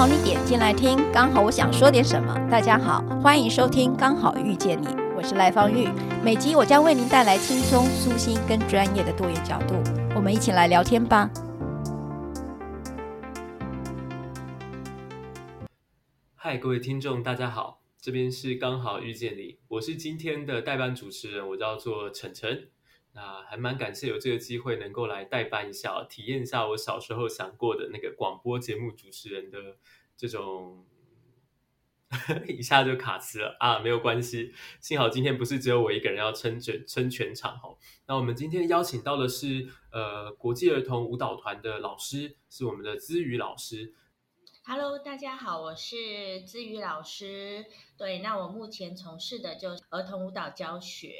好你点进来听，刚好我想说点什么。大家好，欢迎收听《刚好遇见你》，我是赖芳玉。每集我将为您带来轻松、舒心跟专业的多元角度，我们一起来聊天吧。嗨，各位听众，大家好，这边是《刚好遇见你》，我是今天的代班主持人，我叫做晨晨。那还蛮感谢有这个机会能够来代班一下，体验一下我小时候想过的那个广播节目主持人的这种，一下就卡词了啊，没有关系，幸好今天不是只有我一个人要撑全撑全场哈。那我们今天邀请到的是呃国际儿童舞蹈团的老师，是我们的资语老师。Hello，大家好，我是姿妤老师。对，那我目前从事的就是儿童舞蹈教学。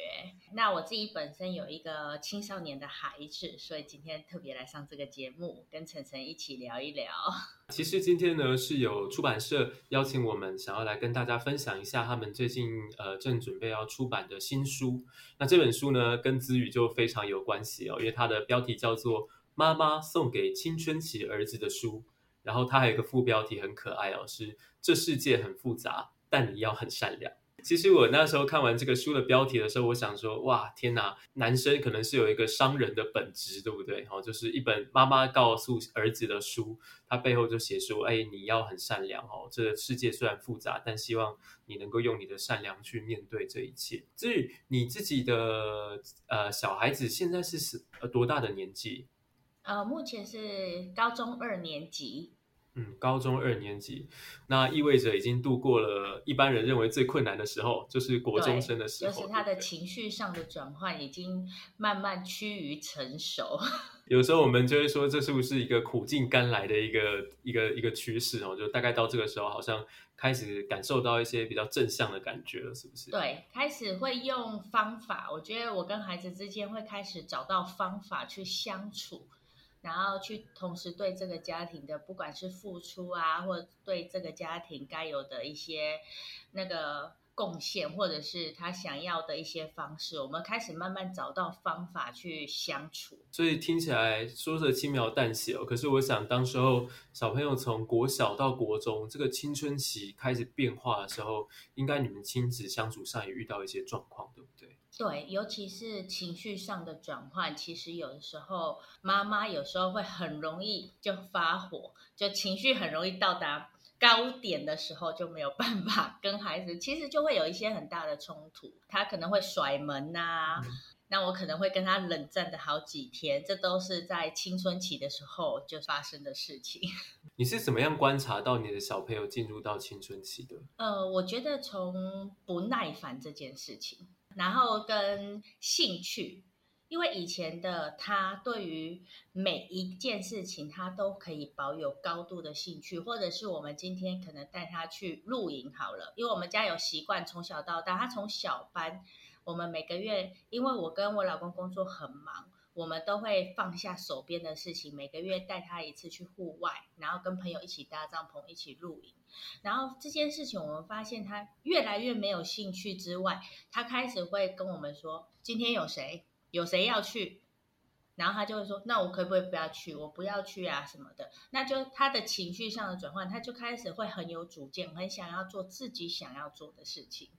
那我自己本身有一个青少年的孩子，所以今天特别来上这个节目，跟晨晨一起聊一聊。其实今天呢，是有出版社邀请我们，想要来跟大家分享一下他们最近呃正准备要出版的新书。那这本书呢，跟姿妤就非常有关系哦，因为它的标题叫做《妈妈送给青春期儿子的书》。然后它还有一个副标题很可爱哦，是这世界很复杂，但你要很善良。其实我那时候看完这个书的标题的时候，我想说，哇，天哪，男生可能是有一个商人的本质，对不对？哦，就是一本妈妈告诉儿子的书，它背后就写说，哎，你要很善良哦。这个世界虽然复杂，但希望你能够用你的善良去面对这一切。至于你自己的呃小孩子，现在是是呃多大的年纪？呃，目前是高中二年级。嗯，高中二年级，那意味着已经度过了一般人认为最困难的时候，就是国中生的时候。就是他的情绪上的转换已经慢慢趋于成熟。有时候我们就会说，这是不是一个苦尽甘来的一个一个一个趋势哦？就大概到这个时候，好像开始感受到一些比较正向的感觉了，是不是？对，开始会用方法。我觉得我跟孩子之间会开始找到方法去相处。然后去同时对这个家庭的，不管是付出啊，或对这个家庭该有的一些那个贡献，或者是他想要的一些方式，我们开始慢慢找到方法去相处。所以听起来说的轻描淡写哦，可是我想当时候小朋友从国小到国中这个青春期开始变化的时候，应该你们亲子相处上也遇到一些状况，对不对？对，尤其是情绪上的转换，其实有的时候妈妈有时候会很容易就发火，就情绪很容易到达高点的时候就没有办法跟孩子，其实就会有一些很大的冲突，他可能会甩门呐、啊，嗯、那我可能会跟他冷战的好几天，这都是在青春期的时候就发生的事情。你是怎么样观察到你的小朋友进入到青春期的？呃，我觉得从不耐烦这件事情。然后跟兴趣，因为以前的他对于每一件事情，他都可以保有高度的兴趣，或者是我们今天可能带他去露营好了，因为我们家有习惯，从小到大，他从小班，我们每个月，因为我跟我老公工作很忙。我们都会放下手边的事情，每个月带他一次去户外，然后跟朋友一起搭帐篷，一起露营。然后这件事情，我们发现他越来越没有兴趣之外，他开始会跟我们说：“今天有谁？有谁要去？”然后他就会说：“那我可不可以不要去？我不要去啊什么的。”那就他的情绪上的转换，他就开始会很有主见，很想要做自己想要做的事情。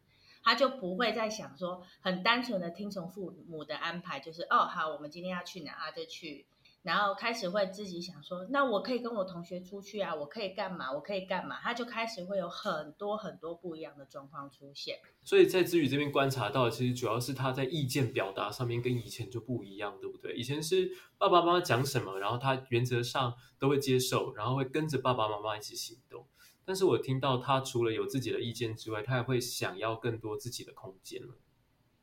他就不会再想说很单纯的听从父母的安排，就是哦好，我们今天要去哪啊就去，然后开始会自己想说，那我可以跟我同学出去啊，我可以干嘛？我可以干嘛？他就开始会有很多很多不一样的状况出现。所以在子宇这边观察到，其实主要是他在意见表达上面跟以前就不一样，对不对？以前是爸爸妈妈讲什么，然后他原则上都会接受，然后会跟着爸爸妈妈一起行动。但是我听到他除了有自己的意见之外，他还会想要更多自己的空间了。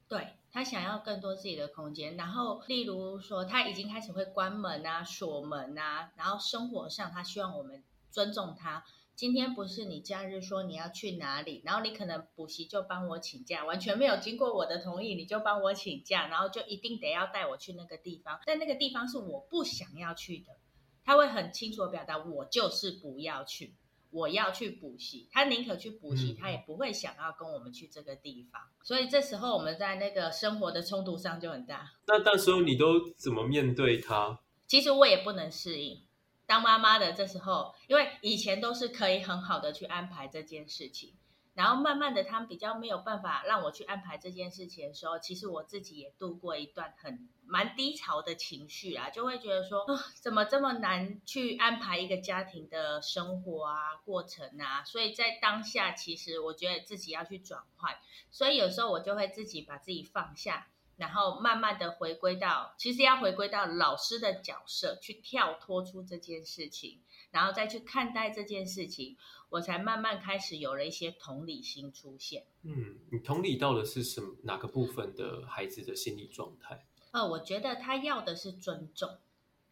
对，他想要更多自己的空间，然后例如说他已经开始会关门啊、锁门啊，然后生活上他希望我们尊重他。今天不是你假日说你要去哪里，然后你可能补习就帮我请假，完全没有经过我的同意，你就帮我请假，然后就一定得要带我去那个地方，但那个地方是我不想要去的，他会很清楚的表达，我就是不要去，我要去补习，他宁可去补习，他也不会想要跟我们去这个地方，所以这时候我们在那个生活的冲突上就很大。那到时候你都怎么面对他？其实我也不能适应。当妈妈的这时候，因为以前都是可以很好的去安排这件事情，然后慢慢的他们比较没有办法让我去安排这件事情的时候，其实我自己也度过一段很蛮低潮的情绪啊，就会觉得说，啊，怎么这么难去安排一个家庭的生活啊、过程啊，所以在当下，其实我觉得自己要去转换，所以有时候我就会自己把自己放下。然后慢慢的回归到，其实要回归到老师的角色，去跳脱出这件事情，然后再去看待这件事情，我才慢慢开始有了一些同理心出现。嗯，你同理到的是什么？哪个部分的孩子的心理状态？呃，我觉得他要的是尊重。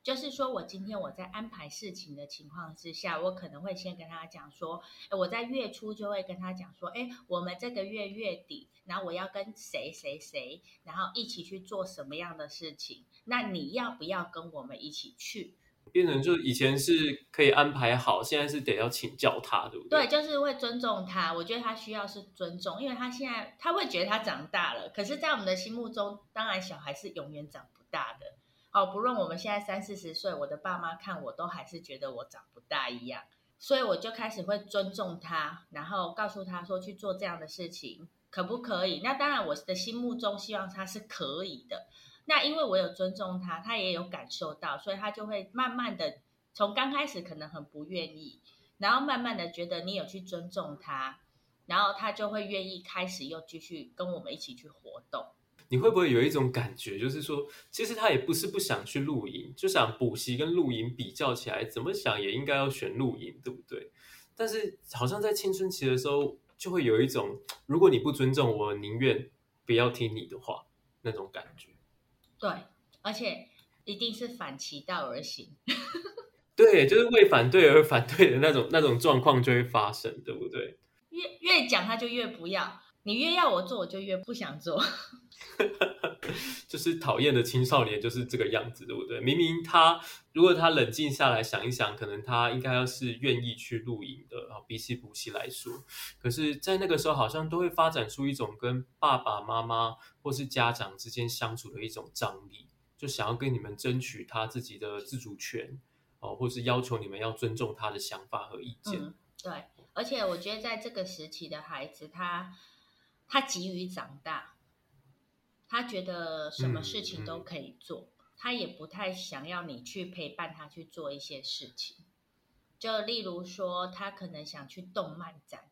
就是说，我今天我在安排事情的情况之下，我可能会先跟他讲说，我在月初就会跟他讲说，哎，我们这个月月底，然后我要跟谁谁谁，然后一起去做什么样的事情，那你要不要跟我们一起去？变成就以前是可以安排好，现在是得要请教他，对不对？对，就是会尊重他。我觉得他需要是尊重，因为他现在他会觉得他长大了，可是，在我们的心目中，当然小孩是永远长不大的。哦，不论我们现在三四十岁，我的爸妈看我都还是觉得我长不大一样，所以我就开始会尊重他，然后告诉他说去做这样的事情可不可以？那当然，我的心目中希望他是可以的。那因为我有尊重他，他也有感受到，所以他就会慢慢的从刚开始可能很不愿意，然后慢慢的觉得你有去尊重他，然后他就会愿意开始又继续跟我们一起去活动。你会不会有一种感觉，就是说，其实他也不是不想去露营，就想补习跟露营比较起来，怎么想也应该要选露营，对不对？但是好像在青春期的时候，就会有一种，如果你不尊重我，宁愿不要听你的话那种感觉。对，而且一定是反其道而行。对，就是为反对而反对的那种那种状况就会发生，对不对？越越讲他就越不要。你越要我做，我就越不想做。就是讨厌的青少年就是这个样子，对不对？明明他如果他冷静下来想一想，可能他应该要是愿意去露营的。啊，比起补习来说，可是，在那个时候，好像都会发展出一种跟爸爸妈妈或是家长之间相处的一种张力，就想要跟你们争取他自己的自主权，哦，或是要求你们要尊重他的想法和意见。嗯，对，而且我觉得在这个时期的孩子，他。他急于长大，他觉得什么事情都可以做，嗯嗯、他也不太想要你去陪伴他去做一些事情。就例如说，他可能想去动漫展，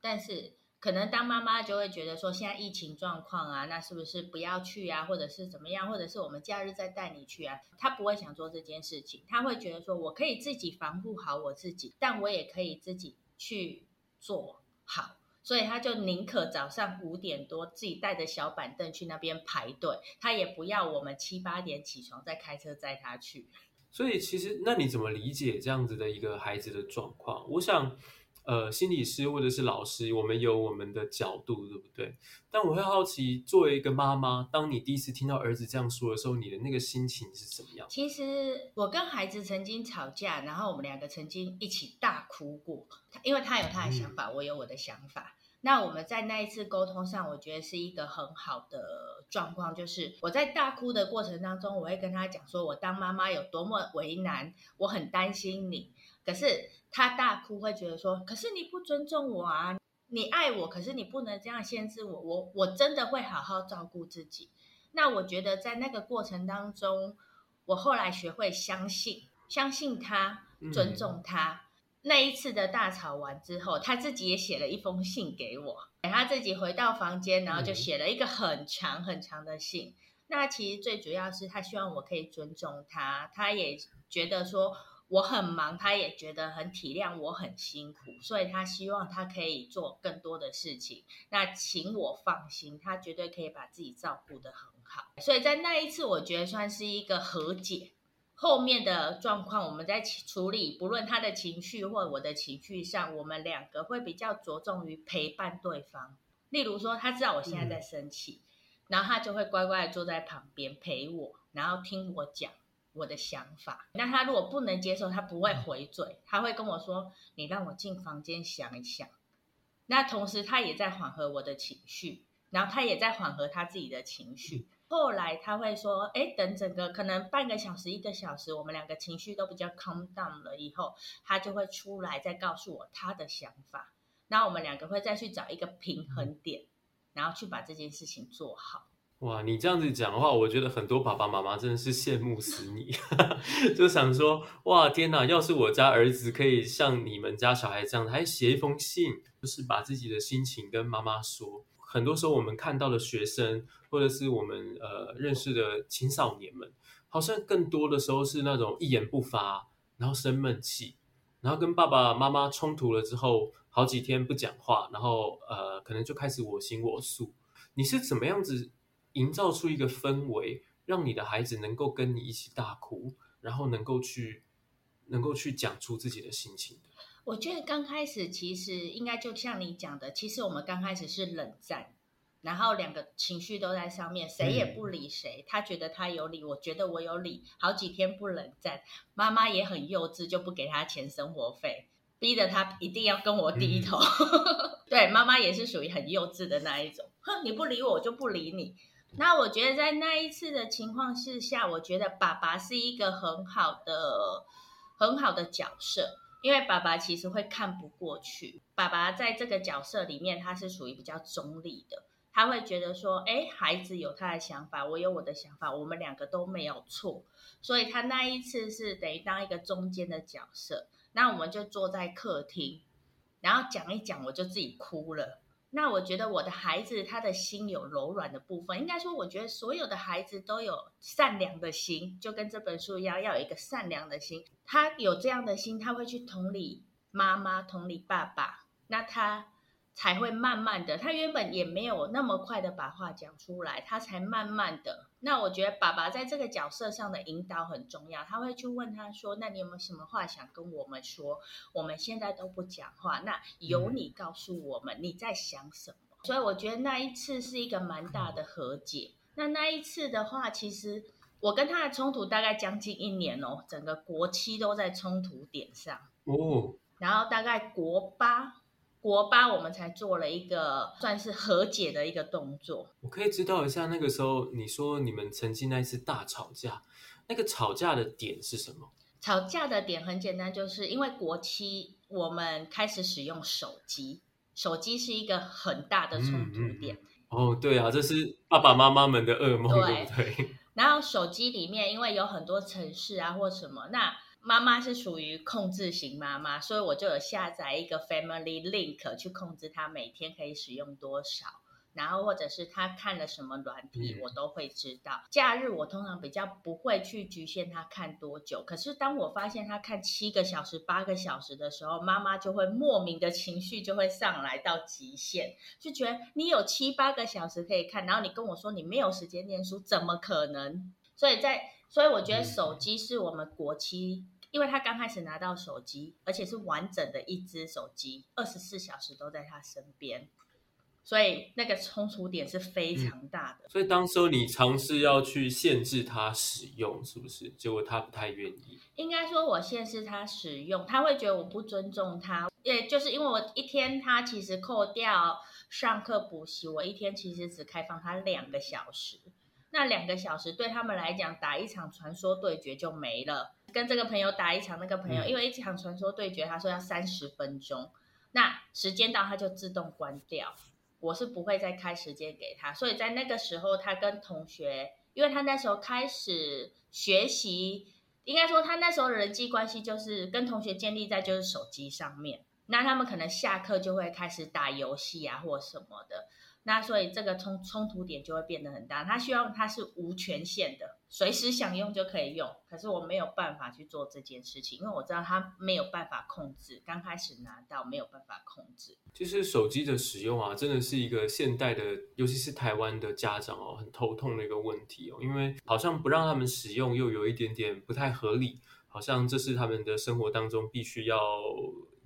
但是可能当妈妈就会觉得说，现在疫情状况啊，那是不是不要去啊，或者是怎么样，或者是我们假日再带你去啊？他不会想做这件事情，他会觉得说，我可以自己防护好我自己，但我也可以自己去做好。所以他就宁可早上五点多自己带着小板凳去那边排队，他也不要我们七八点起床再开车载他去。所以其实，那你怎么理解这样子的一个孩子的状况？我想。呃，心理师或者是老师，我们有我们的角度，对不对？但我会好奇，作为一个妈妈，当你第一次听到儿子这样说的时候，你的那个心情是什么样？其实我跟孩子曾经吵架，然后我们两个曾经一起大哭过，因为他有他的想法，嗯、我有我的想法。那我们在那一次沟通上，我觉得是一个很好的状况，就是我在大哭的过程当中，我会跟他讲说，我当妈妈有多么为难，我很担心你，可是。他大哭会觉得说：“可是你不尊重我啊！你爱我，可是你不能这样限制我。我我真的会好好照顾自己。”那我觉得在那个过程当中，我后来学会相信，相信他，尊重他。嗯、那一次的大吵完之后，他自己也写了一封信给我，等他自己回到房间，然后就写了一个很长很长的信。嗯、那其实最主要是他希望我可以尊重他，他也觉得说。我很忙，他也觉得很体谅我很辛苦，所以他希望他可以做更多的事情。那请我放心，他绝对可以把自己照顾得很好。所以在那一次，我觉得算是一个和解，后面的状况，我们在处理，不论他的情绪或我的情绪上，我们两个会比较着重于陪伴对方。例如说，他知道我现在在生气，嗯、然后他就会乖乖的坐在旁边陪我，然后听我讲我的想法。那他如果不能接受，他不会回嘴，他会跟我说：“你让我进房间想一想。”那同时，他也在缓和我的情绪，然后他也在缓和他自己的情绪。后来他会说：“哎，等整个可能半个小时、一个小时，我们两个情绪都比较 calm down 了以后，他就会出来再告诉我他的想法。那我们两个会再去找一个平衡点，然后去把这件事情做好。”哇，你这样子讲的话，我觉得很多爸爸妈妈真的是羡慕死你，就想说：“哇，天哪！要是我家儿子可以像你们家小孩这样，还写一封信，就是把自己的心情跟妈妈说。”很多时候，我们看到的学生，或者是我们呃认识的青少年们，好像更多的时候是那种一言不发，然后生闷气，然后跟爸爸妈妈冲突了之后，好几天不讲话，然后呃可能就开始我行我素。你是怎么样子营造出一个氛围，让你的孩子能够跟你一起大哭，然后能够去能够去讲出自己的心情的？我觉得刚开始其实应该就像你讲的，其实我们刚开始是冷战，然后两个情绪都在上面，谁也不理谁。他觉得他有理，我觉得我有理，好几天不冷战。妈妈也很幼稚，就不给他钱生活费，逼着他一定要跟我低头。嗯、对，妈妈也是属于很幼稚的那一种。哼，你不理我，我就不理你。那我觉得在那一次的情况之下，我觉得爸爸是一个很好的、很好的角色。因为爸爸其实会看不过去，爸爸在这个角色里面，他是属于比较中立的，他会觉得说，哎，孩子有他的想法，我有我的想法，我们两个都没有错，所以他那一次是等于当一个中间的角色，那我们就坐在客厅，然后讲一讲，我就自己哭了。那我觉得我的孩子他的心有柔软的部分，应该说，我觉得所有的孩子都有善良的心，就跟这本书一样，要有一个善良的心。他有这样的心，他会去同理妈妈，同理爸爸，那他才会慢慢的，他原本也没有那么快的把话讲出来，他才慢慢的。那我觉得爸爸在这个角色上的引导很重要，他会去问他说：“那你有没有什么话想跟我们说？我们现在都不讲话，那由你告诉我们你在想什么。”所以我觉得那一次是一个蛮大的和解。那那一次的话，其实我跟他的冲突大概将近一年哦，整个国七都在冲突点上哦，然后大概国八。国八，我们才做了一个算是和解的一个动作。我可以知道一下，那个时候你说你们曾经那一次大吵架，那个吵架的点是什么？吵架的点很简单，就是因为国七我们开始使用手机，手机是一个很大的冲突点。嗯嗯嗯。哦，对啊，这是爸爸妈妈们的噩梦，对，对不对？然后手机里面因为有很多城市啊或什么，那。妈妈是属于控制型妈妈，所以我就有下载一个 Family Link 去控制她每天可以使用多少，然后或者是她看了什么软体，我都会知道。假日我通常比较不会去局限她看多久，可是当我发现她看七个小时、八个小时的时候，妈妈就会莫名的情绪就会上来到极限，就觉得你有七八个小时可以看，然后你跟我说你没有时间念书，怎么可能？所以在所以我觉得手机是我们国七。因为他刚开始拿到手机，而且是完整的一只手机，二十四小时都在他身边，所以那个冲突点是非常大的。嗯，所以当时候你尝试要去限制他使用，是不是？结果他不太愿意。应该说，我限制他使用，他会觉得我不尊重他。也就是因为我一天他其实扣掉上课补习，我一天其实只开放他两个小时。那两个小时对他们来讲，打一场传说对决就没了。跟这个朋友打一场，那个朋友、嗯、因为一场传说对决，他说要三十分钟，那时间到他就自动关掉。我是不会再开时间给他，所以在那个时候，他跟同学，因为他那时候开始学习，应该说他那时候人际关系就是跟同学建立在就是手机上面。那他们可能下课就会开始打游戏啊，或什么的。那所以这个冲冲突点就会变得很大。他希望他是无权限的。随时想用就可以用，可是我没有办法去做这件事情，因为我知道他没有办法控制。刚开始拿到没有办法控制，就是手机的使用啊，真的是一个现代的，尤其是台湾的家长哦，很头痛的一个问题哦，因为好像不让他们使用，又有一点点不太合理，好像这是他们的生活当中必须要。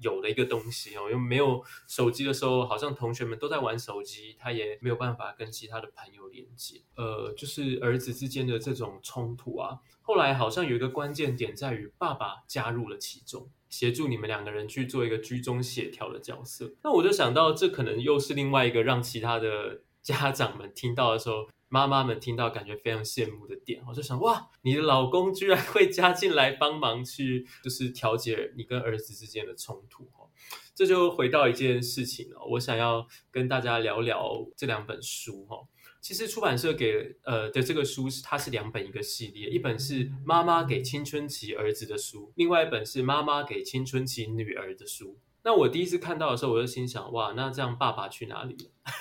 有的一个东西哦，因为没有手机的时候，好像同学们都在玩手机，他也没有办法跟其他的朋友连接。呃，就是儿子之间的这种冲突啊，后来好像有一个关键点在于爸爸加入了其中，协助你们两个人去做一个居中协调的角色。那我就想到，这可能又是另外一个让其他的家长们听到的时候。妈妈们听到感觉非常羡慕的点，我就想哇，你的老公居然会加进来帮忙去，就是调解你跟儿子之间的冲突哦。这就回到一件事情了，我想要跟大家聊聊这两本书哈。其实出版社给呃的这个书是它是两本一个系列，一本是妈妈给青春期儿子的书，另外一本是妈妈给青春期女儿的书。那我第一次看到的时候，我就心想哇，那这样爸爸去哪里了？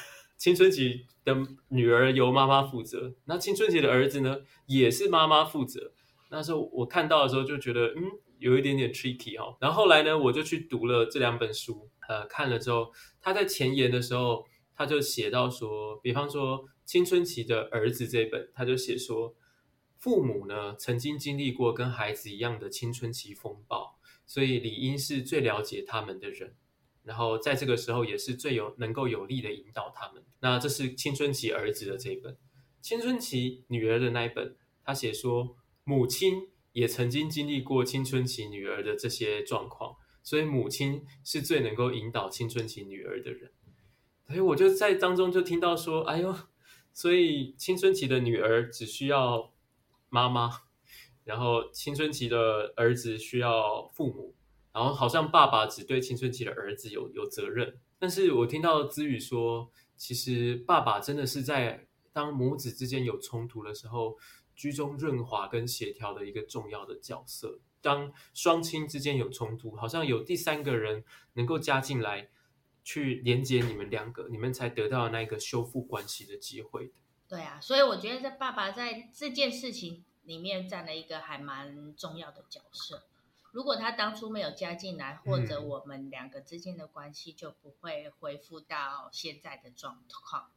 青春期的女儿由妈妈负责，那青春期的儿子呢，也是妈妈负责。那时候我看到的时候就觉得，嗯，有一点点 tricky 哈。然后后来呢，我就去读了这两本书，呃，看了之后，他在前言的时候，他就写到说，比方说青春期的儿子这本，他就写说，父母呢曾经经历过跟孩子一样的青春期风暴，所以理应是最了解他们的人。然后在这个时候也是最有能够有力的引导他们。那这是青春期儿子的这一本，青春期女儿的那一本，他写说母亲也曾经经历过青春期女儿的这些状况，所以母亲是最能够引导青春期女儿的人。所以我就在当中就听到说，哎呦，所以青春期的女儿只需要妈妈，然后青春期的儿子需要父母。然后好像爸爸只对青春期的儿子有有责任，但是我听到子宇说，其实爸爸真的是在当母子之间有冲突的时候，居中润滑跟协调的一个重要的角色。当双亲之间有冲突，好像有第三个人能够加进来，去连接你们两个，你们才得到那个修复关系的机会。对啊，所以我觉得这爸爸在这件事情里面占了一个还蛮重要的角色。如果他当初没有加进来，或者我们两个之间的关系就不会恢复到现在的状况。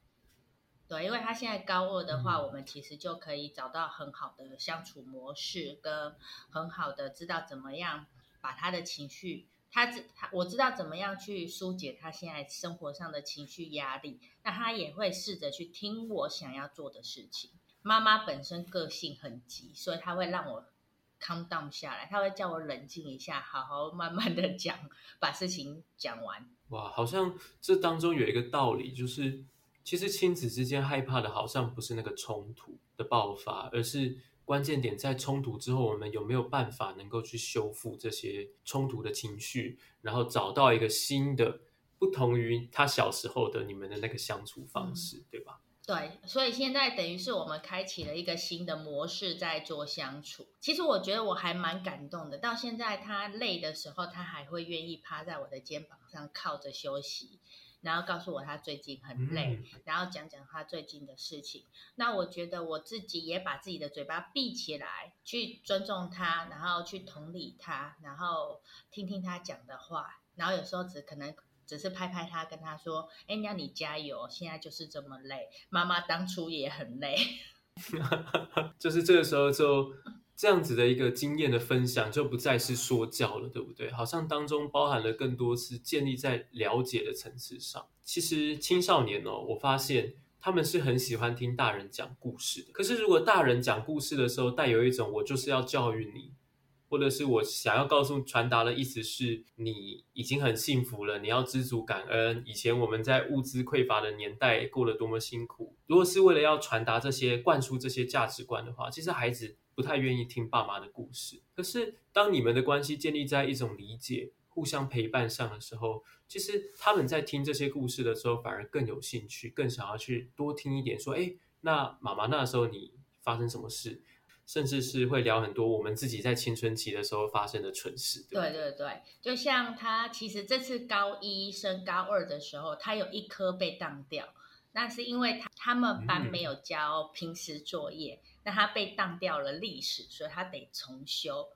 对，因为他现在高二的话，我们其实就可以找到很好的相处模式，跟很好的知道怎么样把他的情绪，他知他我知道怎么样去疏解他现在生活上的情绪压力。那他也会试着去听我想要做的事情。妈妈本身个性很急，所以他会让我。Calm down 下来，他会叫我冷静一下，好好慢慢的讲，把事情讲完。哇，好像这当中有一个道理，就是其实亲子之间害怕的，好像不是那个冲突的爆发，而是关键点在冲突之后，我们有没有办法能够去修复这些冲突的情绪，然后找到一个新的，不同于他小时候的你们的那个相处方式，嗯、对吧？对，所以现在等于是我们开启了一个新的模式在做相处。其实我觉得我还蛮感动的，到现在他累的时候，他还会愿意趴在我的肩膀上靠着休息，然后告诉我他最近很累，嗯、然后讲讲他最近的事情。那我觉得我自己也把自己的嘴巴闭起来，去尊重他，然后去同理他，然后听听他讲的话，然后有时候只可能。只是拍拍他，跟他说：“哎，那你加油，现在就是这么累。妈妈当初也很累。” 就是这个时候，就这样子的一个经验的分享，就不再是说教了，对不对？好像当中包含了更多是建立在了解的层次上。其实青少年哦，我发现他们是很喜欢听大人讲故事的。可是如果大人讲故事的时候，带有一种我就是要教育你。或者是我想要告诉传达的意思是，你已经很幸福了，你要知足感恩。以前我们在物资匮乏的年代过得多么辛苦。如果是为了要传达这些、灌输这些价值观的话，其实孩子不太愿意听爸妈的故事。可是当你们的关系建立在一种理解、互相陪伴上的时候，其实他们在听这些故事的时候，反而更有兴趣，更想要去多听一点。说，哎，那妈妈那时候你发生什么事？甚至是会聊很多我们自己在青春期的时候发生的蠢事。对，对对对，就像他其实这次高一升高二的时候，他有一科被当掉，那是因为他他们班没有交平时作业，嗯、那他被当掉了历史，所以他得重修。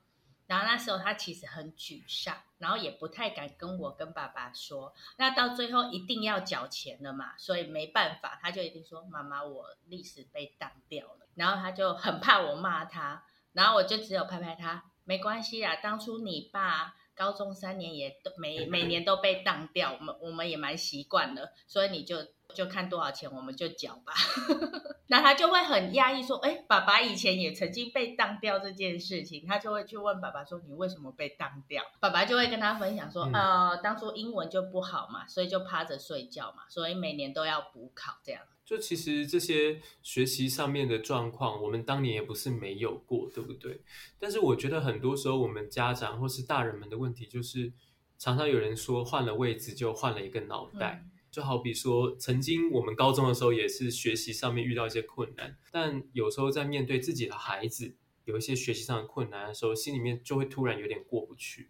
然后那时候他其实很沮丧，然后也不太敢跟我跟爸爸说。那到最后一定要缴钱了嘛，所以没办法，他就一定说：“妈妈，我历史被当掉了。”然后他就很怕我骂他，然后我就只有拍拍他，没关系啦，当初你爸高中三年也都每每年都被当掉，我们我们也蛮习惯了，所以你就。就看多少钱，我们就缴吧。那他就会很压抑，说：“哎，爸爸以前也曾经被当掉这件事情。”他就会去问爸爸说：“你为什么被当掉？”爸爸就会跟他分享说：“嗯、呃，当初英文就不好嘛，所以就趴着睡觉嘛，所以每年都要补考这样。”就其实这些学习上面的状况，我们当年也不是没有过，对不对？但是我觉得很多时候，我们家长或是大人们的问题，就是常常有人说换了位置就换了一个脑袋。嗯就好比说，曾经我们高中的时候也是学习上面遇到一些困难，但有时候在面对自己的孩子有一些学习上的困难的时候，心里面就会突然有点过不去。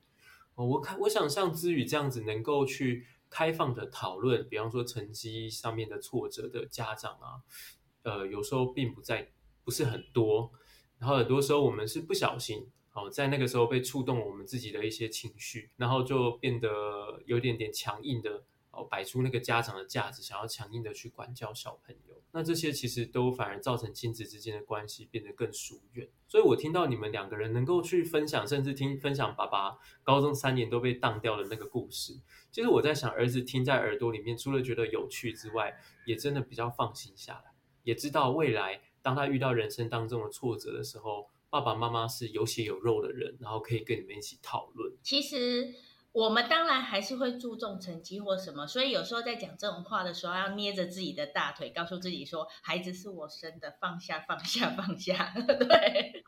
我看我想像之宇这样子，能够去开放的讨论，比方说成绩上面的挫折的家长啊，呃，有时候并不在，不是很多。然后很多时候我们是不小心，哦，在那个时候被触动我们自己的一些情绪，然后就变得有点点强硬的。摆出那个家长的架子，想要强硬的去管教小朋友，那这些其实都反而造成亲子之间的关系变得更疏远。所以我听到你们两个人能够去分享，甚至听分享爸爸高中三年都被当掉的那个故事，其实我在想，儿子听在耳朵里面，除了觉得有趣之外，也真的比较放心下来，也知道未来当他遇到人生当中的挫折的时候，爸爸妈妈是有血有肉的人，然后可以跟你们一起讨论。其实。我们当然还是会注重成绩或什么，所以有时候在讲这种话的时候，要捏着自己的大腿，告诉自己说：“孩子是我生的，放下，放下，放下。”对，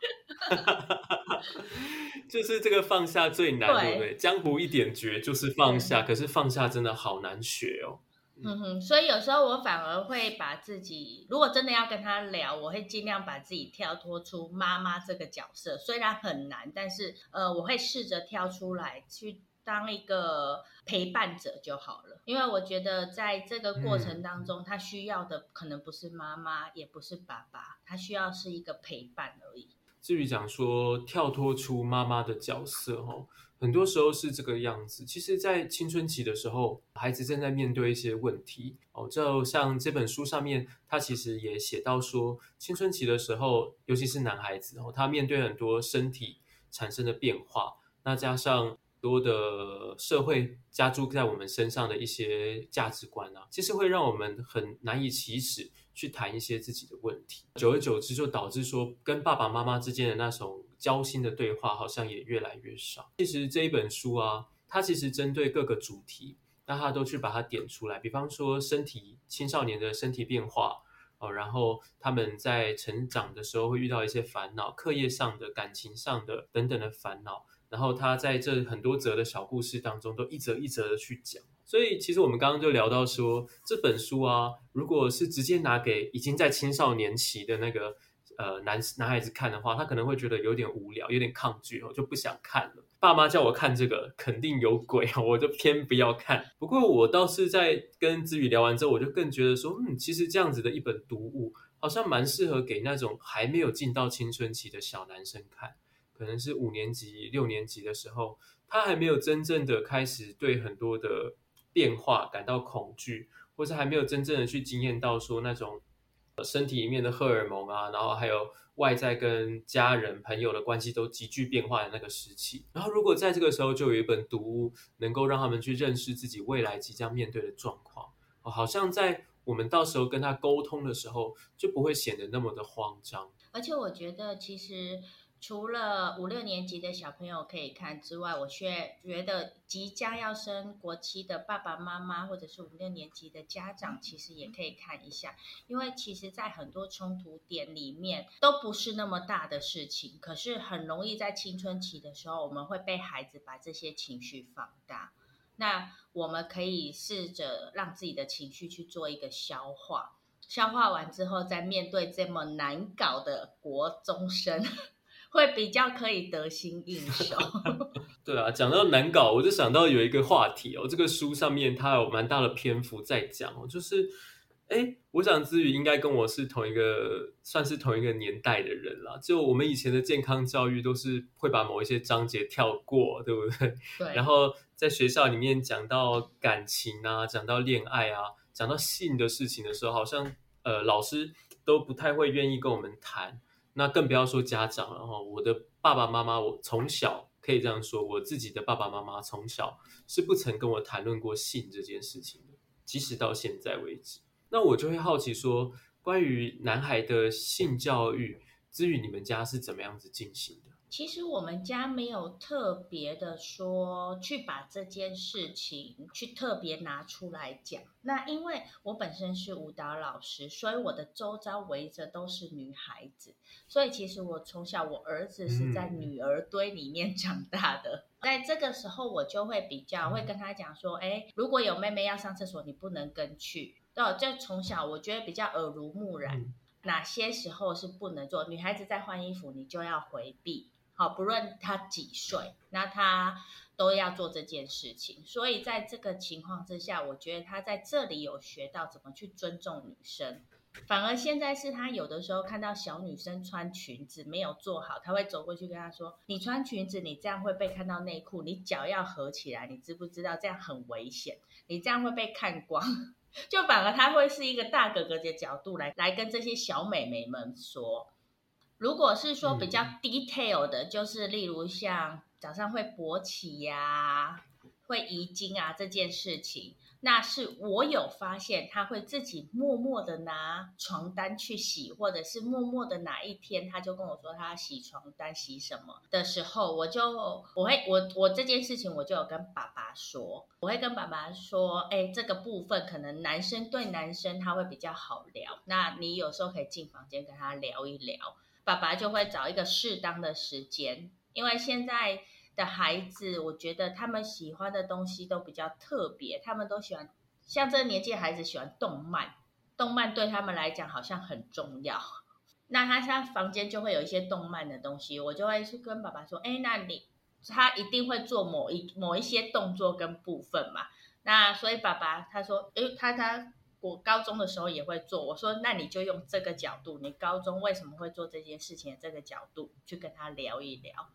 就是这个放下最难，对不对？江湖一点诀就是放下，可是放下真的好难学哦。嗯哼，所以有时候我反而会把自己，如果真的要跟他聊，我会尽量把自己跳脱出妈妈这个角色，虽然很难，但是呃，我会试着跳出来去。当一个陪伴者就好了，因为我觉得在这个过程当中，他需要的可能不是妈妈，也不是爸爸，他需要是一个陪伴而已。至于讲说跳脱出妈妈的角色，哦，很多时候是这个样子。其实，在青春期的时候，孩子正在面对一些问题哦，就像这本书上面，他其实也写到说，青春期的时候，尤其是男孩子哦，他面对很多身体产生的变化，那加上。多的社会加诸在我们身上的一些价值观啊，其实会让我们很难以启齿去谈一些自己的问题。久而久之，就导致说跟爸爸妈妈之间的那种交心的对话，好像也越来越少。其实这一本书啊，它其实针对各个主题，那它都去把它点出来。比方说身体青少年的身体变化哦，然后他们在成长的时候会遇到一些烦恼，课业上的、感情上的等等的烦恼。然后他在这很多则的小故事当中，都一则一则的去讲。所以其实我们刚刚就聊到说，这本书啊，如果是直接拿给已经在青少年期的那个呃男男孩子看的话，他可能会觉得有点无聊，有点抗拒哦，就不想看了。爸妈叫我看这个，肯定有鬼，我就偏不要看。不过我倒是在跟子宇聊完之后，我就更觉得说，嗯，其实这样子的一本读物，好像蛮适合给那种还没有进到青春期的小男生看。可能是五年级、六年级的时候，他还没有真正的开始对很多的变化感到恐惧，或是还没有真正的去经验到说那种身体里面的荷尔蒙啊，然后还有外在跟家人朋友的关系都急剧变化的那个时期。然后，如果在这个时候就有一本读物，能够让他们去认识自己未来即将面对的状况，好像在我们到时候跟他沟通的时候，就不会显得那么的慌张。而且，我觉得其实。除了五六年级的小朋友可以看之外，我却觉得即将要升国七的爸爸妈妈或者是五六年级的家长，其实也可以看一下，因为其实，在很多冲突点里面都不是那么大的事情，可是很容易在青春期的时候，我们会被孩子把这些情绪放大。那我们可以试着让自己的情绪去做一个消化，消化完之后，再面对这么难搞的国中生。会比较可以得心应手。对啊，讲到难搞，我就想到有一个话题哦，这个书上面它有蛮大的篇幅在讲哦，就是哎，我想姿瑜应该跟我是同一个，算是同一个年代的人啦。就我们以前的健康教育都是会把某一些章节跳过，对不对？对。然后在学校里面讲到感情啊，讲到恋爱啊，讲到性的事情的时候，好像呃老师都不太会愿意跟我们谈。那更不要说家长了哈。我的爸爸妈妈，我从小可以这样说，我自己的爸爸妈妈从小是不曾跟我谈论过性这件事情的，即使到现在为止。那我就会好奇说，关于男孩的性教育，至于你们家是怎么样子进行的？其实我们家没有特别的说去把这件事情去特别拿出来讲。那因为我本身是舞蹈老师，所以我的周遭围着都是女孩子，所以其实我从小我儿子是在女儿堆里面长大的。嗯、在这个时候，我就会比较会跟他讲说，哎，如果有妹妹要上厕所，你不能跟去。对，就从小我觉得比较耳濡目染，嗯、哪些时候是不能做。女孩子在换衣服，你就要回避。好，不论他几岁，那他都要做这件事情。所以在这个情况之下，我觉得他在这里有学到怎么去尊重女生。反而现在是他有的时候看到小女生穿裙子没有做好，他会走过去跟她说：“你穿裙子，你这样会被看到内裤，你脚要合起来，你知不知道这样很危险？你这样会被看光。”就反而他会是一个大哥哥的角度来来跟这些小美眉们说，如果是说比较 detail 的，就是例如像早上会勃起呀、啊，会遗精啊这件事情。那是我有发现，他会自己默默的拿床单去洗，或者是默默的哪一天，他就跟我说他要洗床单、洗什么的时候，我就我会我我这件事情我就有跟爸爸说，我会跟爸爸说，哎，这个部分可能男生对男生他会比较好聊，那你有时候可以进房间跟他聊一聊，爸爸就会找一个适当的时间，因为现在。的孩子，我觉得他们喜欢的东西都比较特别，他们都喜欢像这个年纪的孩子喜欢动漫，动漫对他们来讲好像很重要。那他他房间就会有一些动漫的东西，我就会去跟爸爸说：“哎，那你他一定会做某一某一些动作跟部分嘛？”那所以爸爸他说：“哎，他他我高中的时候也会做。”我说：“那你就用这个角度，你高中为什么会做这件事情的这个角度去跟他聊一聊。”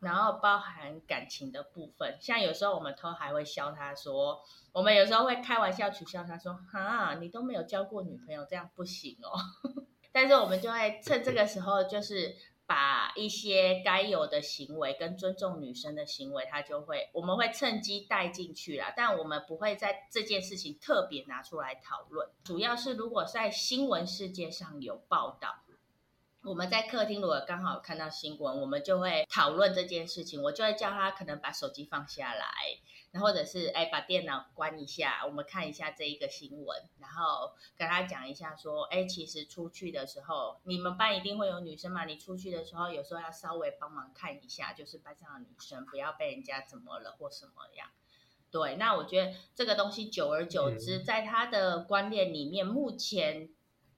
然后包含感情的部分，像有时候我们都还会笑他说，我们有时候会开玩笑取笑他说，哈，你都没有交过女朋友，这样不行哦。但是我们就会趁这个时候，就是把一些该有的行为跟尊重女生的行为，他就会，我们会趁机带进去啦。但我们不会在这件事情特别拿出来讨论，主要是如果在新闻世界上有报道。我们在客厅，如果刚好看到新闻，我们就会讨论这件事情。我就会叫他可能把手机放下来，然后或者是哎把电脑关一下，我们看一下这一个新闻，然后跟他讲一下说，哎，其实出去的时候，你们班一定会有女生嘛，你出去的时候有时候要稍微帮忙看一下，就是班上的女生不要被人家怎么了或什么样。对，那我觉得这个东西久而久之，在他的观念里面，目前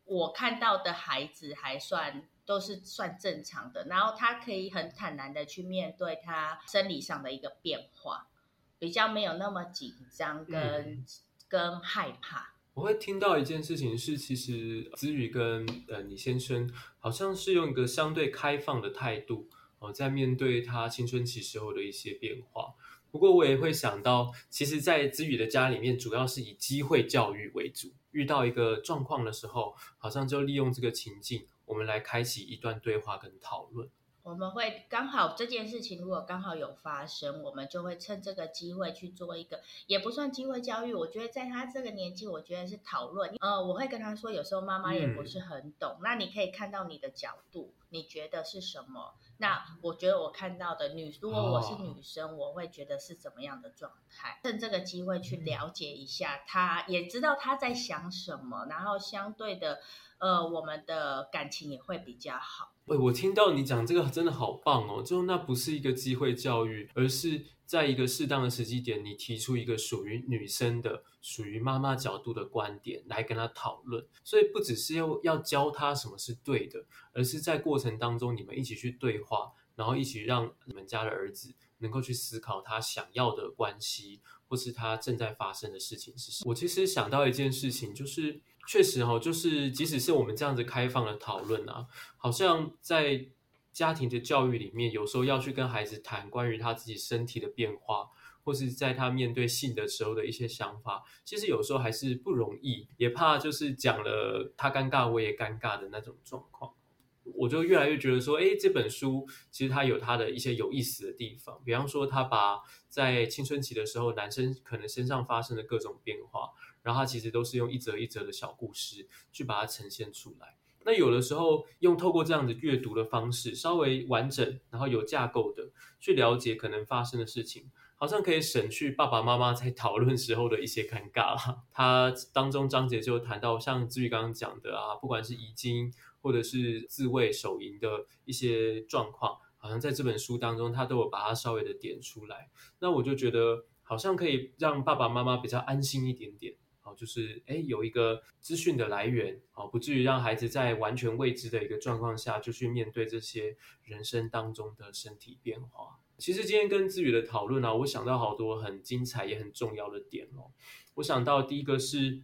我看到的孩子还算。都是算正常的，然后他可以很坦然的去面对他生理上的一个变化，比较没有那么紧张跟、嗯、跟害怕。我会听到一件事情是，其实子宇跟呃你先生好像是用一个相对开放的态度哦、呃，在面对他青春期时候的一些变化。不过我也会想到，其实，在子宇的家里面，主要是以机会教育为主，遇到一个状况的时候，好像就利用这个情境。我们来开启一段对话跟讨论。我们会刚好这件事情如果刚好有发生，我们就会趁这个机会去做一个，也不算机会教育。我觉得在他这个年纪，我觉得是讨论。呃，我会跟他说，有时候妈妈也不是很懂，嗯、那你可以看到你的角度，你觉得是什么？那我觉得我看到的女，如果我是女生，哦、我会觉得是怎么样的状态？趁这个机会去了解一下他，他也知道他在想什么，然后相对的。呃，我们的感情也会比较好。喂，我听到你讲这个真的好棒哦！就那不是一个机会教育，而是在一个适当的时机点，你提出一个属于女生的、属于妈妈角度的观点来跟她讨论。所以不只是要要教她什么是对的，而是在过程当中你们一起去对话，然后一起让你们家的儿子能够去思考他想要的关系，或是他正在发生的事情是什么。我其实想到一件事情，就是确实哈，就是即使是我们这样子开放的讨论啊，好像在家庭的教育里面，有时候要去跟孩子谈关于他自己身体的变化。或是在他面对性的时候的一些想法，其实有时候还是不容易，也怕就是讲了他尴尬，我也尴尬的那种状况。我就越来越觉得说，诶，这本书其实它有它的一些有意思的地方，比方说他把在青春期的时候男生可能身上发生的各种变化，然后他其实都是用一则一则的小故事去把它呈现出来。那有的时候用透过这样子阅读的方式，稍微完整，然后有架构的去了解可能发生的事情。好像可以省去爸爸妈妈在讨论时候的一些尴尬啦。他当中章节就谈到，像志宇刚刚讲的啊，不管是遗精或者是自慰手淫的一些状况，好像在这本书当中他都有把它稍微的点出来。那我就觉得好像可以让爸爸妈妈比较安心一点点。好，就是诶有一个资讯的来源，好，不至于让孩子在完全未知的一个状况下就去面对这些人生当中的身体变化。其实今天跟子宇的讨论啊，我想到好多很精彩也很重要的点哦。我想到第一个是，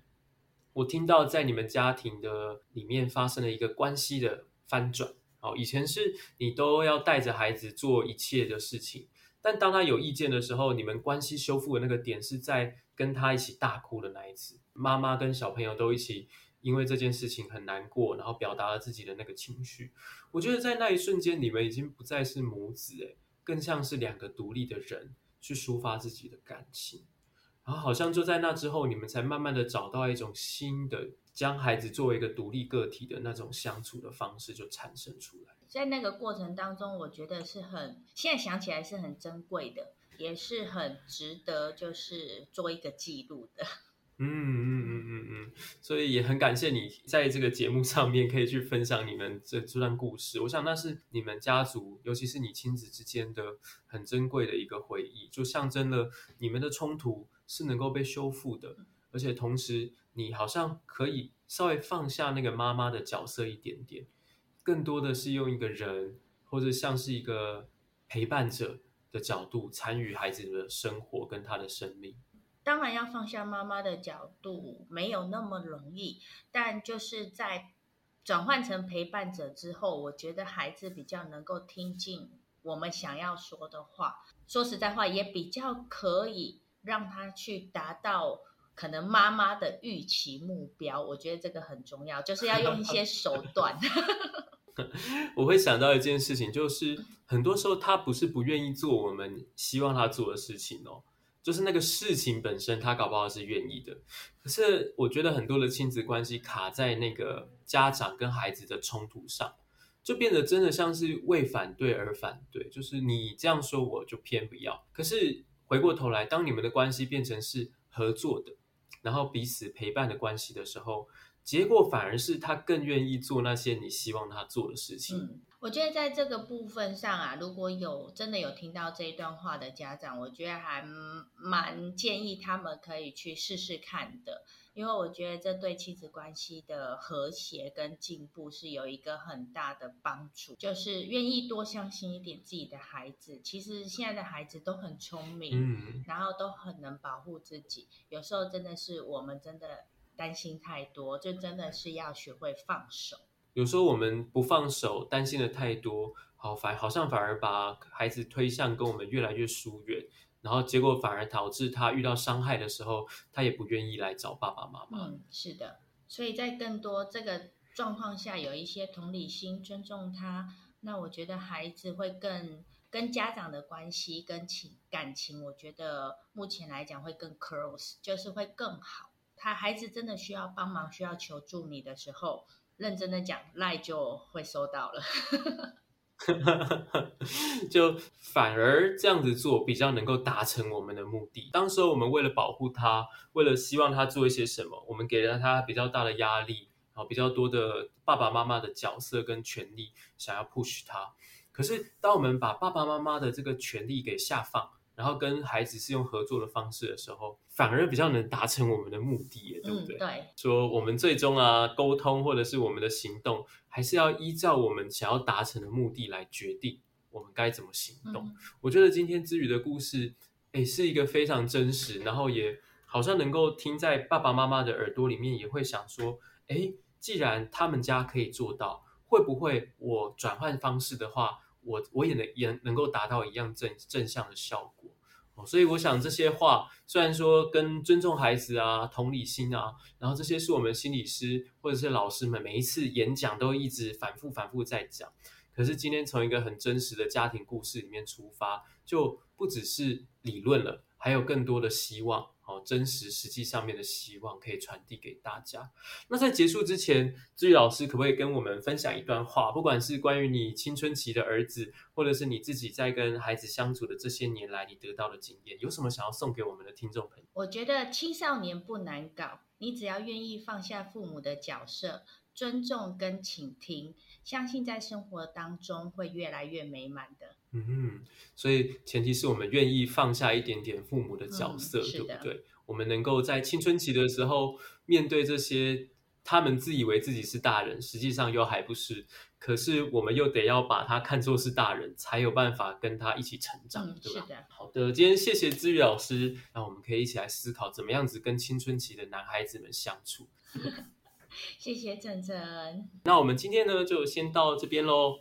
我听到在你们家庭的里面发生了一个关系的翻转。哦，以前是你都要带着孩子做一切的事情，但当他有意见的时候，你们关系修复的那个点是在跟他一起大哭的那一次。妈妈跟小朋友都一起因为这件事情很难过，然后表达了自己的那个情绪。我觉得在那一瞬间，你们已经不再是母子诶。更像是两个独立的人去抒发自己的感情，然后好像就在那之后，你们才慢慢的找到一种新的将孩子作为一个独立个体的那种相处的方式，就产生出来。在那个过程当中，我觉得是很，现在想起来是很珍贵的，也是很值得，就是做一个记录的。嗯嗯嗯嗯嗯，所以也很感谢你在这个节目上面可以去分享你们这这段故事。我想那是你们家族，尤其是你亲子之间的很珍贵的一个回忆，就象征了你们的冲突是能够被修复的，而且同时你好像可以稍微放下那个妈妈的角色一点点，更多的是用一个人或者像是一个陪伴者的角度参与孩子的生活跟他的生命。当然要放下妈妈的角度，没有那么容易。但就是在转换成陪伴者之后，我觉得孩子比较能够听进我们想要说的话。说实在话，也比较可以让他去达到可能妈妈的预期目标。我觉得这个很重要，就是要用一些手段。我会想到一件事情，就是很多时候他不是不愿意做我们希望他做的事情哦。就是那个事情本身，他搞不好是愿意的，可是我觉得很多的亲子关系卡在那个家长跟孩子的冲突上，就变得真的像是为反对而反对，就是你这样说我就偏不要。可是回过头来，当你们的关系变成是合作的，然后彼此陪伴的关系的时候，结果反而是他更愿意做那些你希望他做的事情。我觉得在这个部分上啊，如果有真的有听到这一段话的家长，我觉得还蛮建议他们可以去试试看的，因为我觉得这对亲子关系的和谐跟进步是有一个很大的帮助。就是愿意多相信一点自己的孩子，其实现在的孩子都很聪明，嗯，然后都很能保护自己。有时候真的是我们真的担心太多，就真的是要学会放手。有时候我们不放手，担心的太多，好反好像反而把孩子推向跟我们越来越疏远，然后结果反而导致他遇到伤害的时候，他也不愿意来找爸爸妈妈。嗯，是的，所以在更多这个状况下，有一些同理心，尊重他，那我觉得孩子会更跟家长的关系跟情感情，我觉得目前来讲会更 close，就是会更好。他孩子真的需要帮忙，需要求助你的时候。认真的讲，赖就会收到了，就反而这样子做比较能够达成我们的目的。当时我们为了保护他，为了希望他做一些什么，我们给了他比较大的压力，然后比较多的爸爸妈妈的角色跟权利，想要 push 他。可是当我们把爸爸妈妈的这个权利给下放，然后跟孩子是用合作的方式的时候，反而比较能达成我们的目的，对不对？嗯，对。说我们最终啊，沟通或者是我们的行动，还是要依照我们想要达成的目的来决定我们该怎么行动？嗯、我觉得今天姿妤的故事，诶，是一个非常真实，然后也好像能够听在爸爸妈妈的耳朵里面，也会想说，诶，既然他们家可以做到，会不会我转换方式的话，我我也能也能够达到一样正正向的效果哦？所以我想这些话虽然说跟尊重孩子啊、同理心啊，然后这些是我们心理师或者是老师们每一次演讲都一直反复反复在讲。可是今天从一个很真实的家庭故事里面出发，就不只是理论了，还有更多的希望。哦，真实实际上面的希望可以传递给大家。那在结束之前，志宇老师可不可以跟我们分享一段话？不管是关于你青春期的儿子，或者是你自己在跟孩子相处的这些年来，你得到的经验，有什么想要送给我们的听众朋友？我觉得青少年不难搞，你只要愿意放下父母的角色，尊重跟倾听，相信在生活当中会越来越美满的。嗯，所以前提是我们愿意放下一点点父母的角色，嗯、对不对？我们能够在青春期的时候面对这些他们自以为自己是大人，实际上又还不是。可是我们又得要把他看作是大人，才有办法跟他一起成长，嗯、对吧？好的，今天谢谢姿妤老师，那我们可以一起来思考怎么样子跟青春期的男孩子们相处。谢谢正正。那我们今天呢，就先到这边喽。